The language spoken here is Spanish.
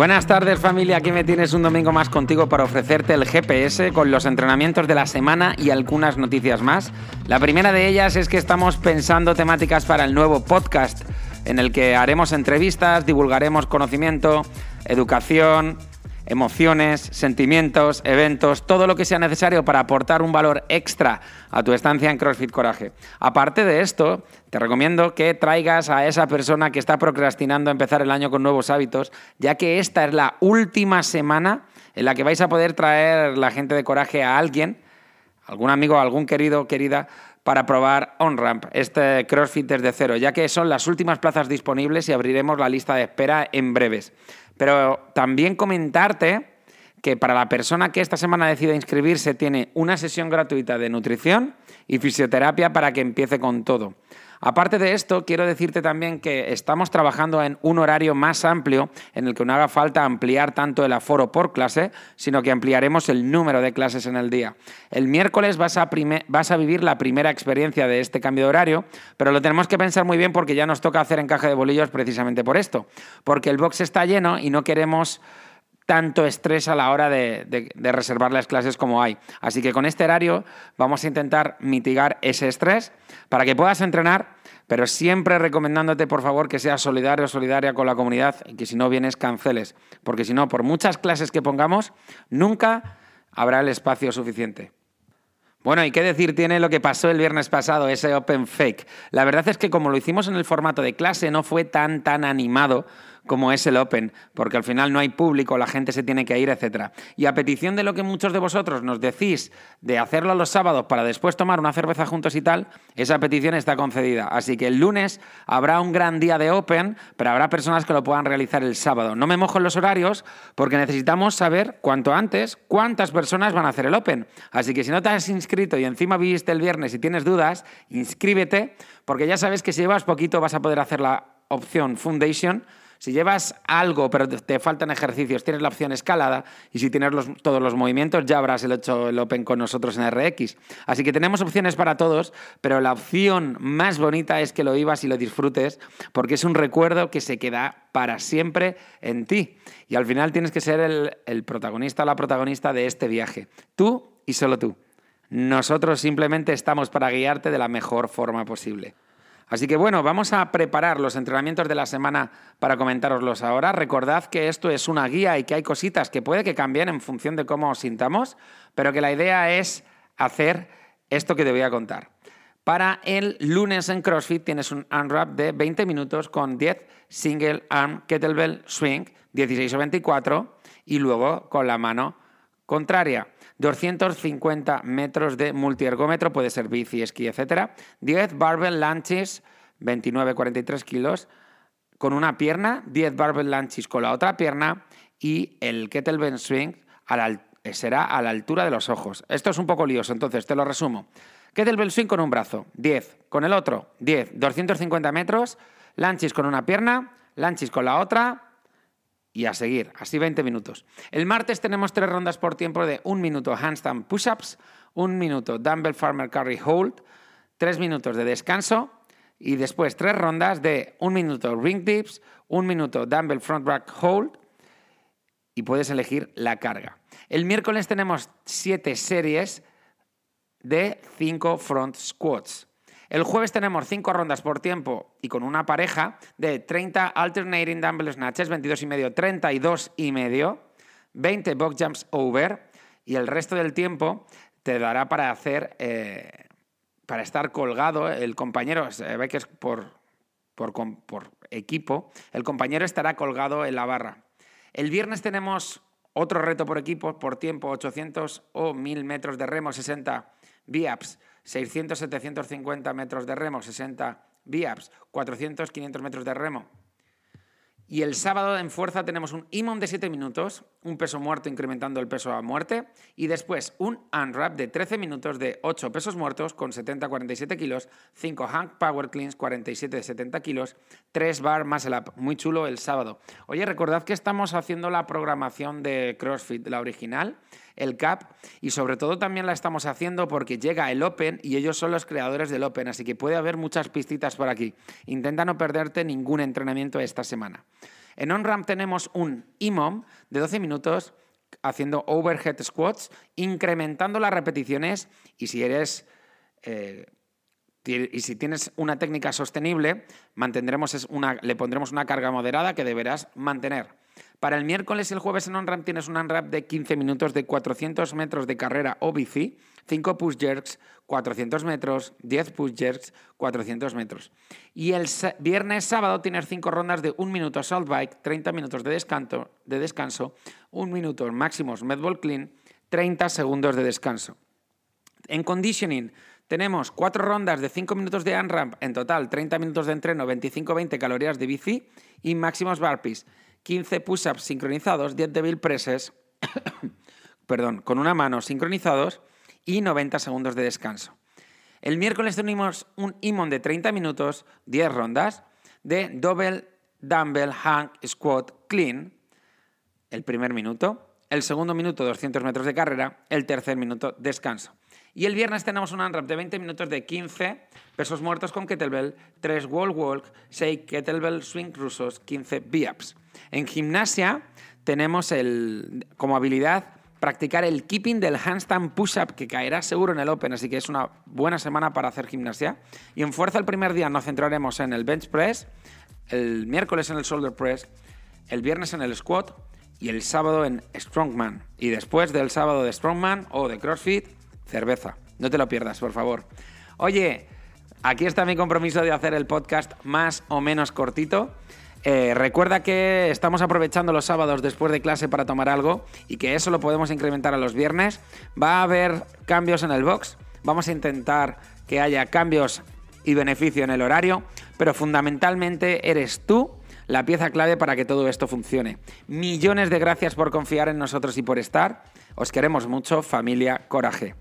Buenas tardes familia, aquí me tienes un domingo más contigo para ofrecerte el GPS con los entrenamientos de la semana y algunas noticias más. La primera de ellas es que estamos pensando temáticas para el nuevo podcast en el que haremos entrevistas, divulgaremos conocimiento, educación, emociones, sentimientos, eventos, todo lo que sea necesario para aportar un valor extra a tu estancia en CrossFit Coraje. Aparte de esto, te recomiendo que traigas a esa persona que está procrastinando empezar el año con nuevos hábitos, ya que esta es la última semana en la que vais a poder traer la gente de Coraje a alguien, algún amigo, algún querido, querida, para probar OnRamp, este CrossFit desde cero, ya que son las últimas plazas disponibles y abriremos la lista de espera en breves. Pero también comentarte que para la persona que esta semana decida inscribirse tiene una sesión gratuita de nutrición y fisioterapia para que empiece con todo. Aparte de esto, quiero decirte también que estamos trabajando en un horario más amplio en el que no haga falta ampliar tanto el aforo por clase, sino que ampliaremos el número de clases en el día. El miércoles vas a, vivir la primera experiencia de este cambio de horario, pero lo tenemos que pensar muy bien porque ya nos toca hacer encaje de bolillos precisamente por esto, porque el box está lleno y no queremos tanto estrés a la hora de, reservar las clases como hay. Así que con este horario vamos a intentar mitigar ese estrés para que puedas entrenar, pero siempre recomendándote, por favor, que seas solidario o solidaria con la comunidad y que si no vienes, canceles. Porque si no, por muchas clases que pongamos, nunca habrá el espacio suficiente. Bueno, ¿y qué decir tiene lo que pasó el viernes pasado, ese Open Fake? La verdad es que como lo hicimos en el formato de clase, no fue tan, tan animado como es el Open, porque al final no hay público, la gente se tiene que ir, etc. Y a petición de lo que muchos de vosotros nos decís de hacerlo los sábados para después tomar una cerveza juntos y tal, esa petición está concedida. Así que el lunes habrá un gran día de Open, pero habrá personas que lo puedan realizar el sábado. No me mojo en los horarios porque necesitamos saber cuanto antes cuántas personas van a hacer el Open. Así que si no te has inscrito y encima viviste el viernes y tienes dudas, inscríbete, porque ya sabes que si llevas poquito vas a poder hacer la opción Foundation si llevas algo pero te faltan ejercicios, tienes la opción escalada y si tienes todos los movimientos ya habrás hecho el Open con nosotros en RX. Así que tenemos opciones para todos, pero la opción más bonita es que lo vivas y lo disfrutes porque es un recuerdo que se queda para siempre en ti. Y al final tienes que ser el, el protagonista o la protagonista de este viaje. Tú y solo tú. Nosotros simplemente estamos para guiarte de la mejor forma posible. Así que bueno, vamos a preparar los entrenamientos de la semana para comentároslos ahora. Recordad que esto es una guía y que hay cositas que puede que cambien en función de cómo os sintamos, pero que la idea es hacer esto que te voy a contar. Para el lunes en CrossFit tienes un unwrap de 20 minutos con 10 single arm kettlebell swing, 16 o 24, y luego con la mano contraria. 250 metros de multiergómetro, puede ser bici, esquí, etc. 10 barbell lunges, 29-43 kilos, con una pierna, 10 barbell lunges con la otra pierna y el kettlebell swing será a la altura de los ojos. Esto es un poco lioso, entonces te lo resumo. Kettlebell swing con un brazo, 10, con el otro, 10, 250 metros, lunges con una pierna, lunges con la otra, y a seguir, así 20 minutos. El martes tenemos tres rondas por tiempo de un minuto handstand push-ups, un minuto dumbbell farmer carry hold, tres minutos de descanso y después tres rondas de un minuto ring dips, un minuto dumbbell front back hold y puedes elegir la carga. El miércoles tenemos siete series de cinco front squats. El jueves tenemos cinco rondas por tiempo y con una pareja de 30 alternating dumbbell snatches, 22 y medio, 32 y medio, 20 box jumps over y el resto del tiempo te dará para hacer, eh, para estar colgado. El compañero, ve que es por, por, por equipo, el compañero estará colgado en la barra. El viernes tenemos otro reto por equipo, por tiempo, 800 o 1000 metros de remo, 60 VIAPS 600, 750 metros de remo, 60 VIAPS, 400, 500 metros de remo. Y el sábado en fuerza tenemos un IMOM de 7 minutos, un peso muerto incrementando el peso a muerte, y después un unwrap de 13 minutos de 8 pesos muertos con 70-47 kilos, 5 hang power cleans 47-70 kilos, 3 bar muscle up. Muy chulo el sábado. Oye, recordad que estamos haciendo la programación de CrossFit, la original, el CAP y sobre todo también la estamos haciendo porque llega el Open y ellos son los creadores del Open, así que puede haber muchas pistitas por aquí. Intenta no perderte ningún entrenamiento esta semana. En OnRamp tenemos un IMOM de 12 minutos haciendo overhead squats, incrementando las repeticiones y si eres... Eh, y si tienes una técnica sostenible, mantendremos una, le pondremos una carga moderada que deberás mantener. Para el miércoles y el jueves en OnRamp tienes un OnRamp de 15 minutos de 400 metros de carrera o bici, 5 push jerks, 400 metros, 10 push jerks, 400 metros. Y el viernes sábado tienes 5 rondas de 1 minuto assault bike, 30 minutos de descanso, de descanso 1 minuto máximos medball clean, 30 segundos de descanso. En conditioning tenemos 4 rondas de 5 minutos de unramp, en total 30 minutos de entreno, 25-20 calorías de bici y máximos burpees. 15 push-ups sincronizados, 10 devil presses, perdón, con una mano sincronizados y 90 segundos de descanso. El miércoles tenemos un imón de 30 minutos, 10 rondas, de double dumbbell hang squat clean, el primer minuto, el segundo minuto 200 metros de carrera, el tercer minuto descanso. Y el viernes tenemos un unwrap de 20 minutos de 15 pesos muertos con kettlebell, 3 wall walk, 6 kettlebell swing rusos, 15 b-ups. En gimnasia tenemos el, como habilidad practicar el keeping del handstand push-up que caerá seguro en el Open, así que es una buena semana para hacer gimnasia. Y en fuerza el primer día nos centraremos en el bench press, el miércoles en el shoulder press, el viernes en el squat y el sábado en strongman. Y después del sábado de strongman o de crossfit, cerveza. No te lo pierdas, por favor. Oye, aquí está mi compromiso de hacer el podcast más o menos cortito. Eh, recuerda que estamos aprovechando los sábados después de clase para tomar algo y que eso lo podemos incrementar a los viernes. Va a haber cambios en el box. Vamos a intentar que haya cambios y beneficio en el horario, pero fundamentalmente eres tú la pieza clave para que todo esto funcione. Millones de gracias por confiar en nosotros y por estar. Os queremos mucho, familia Coraje.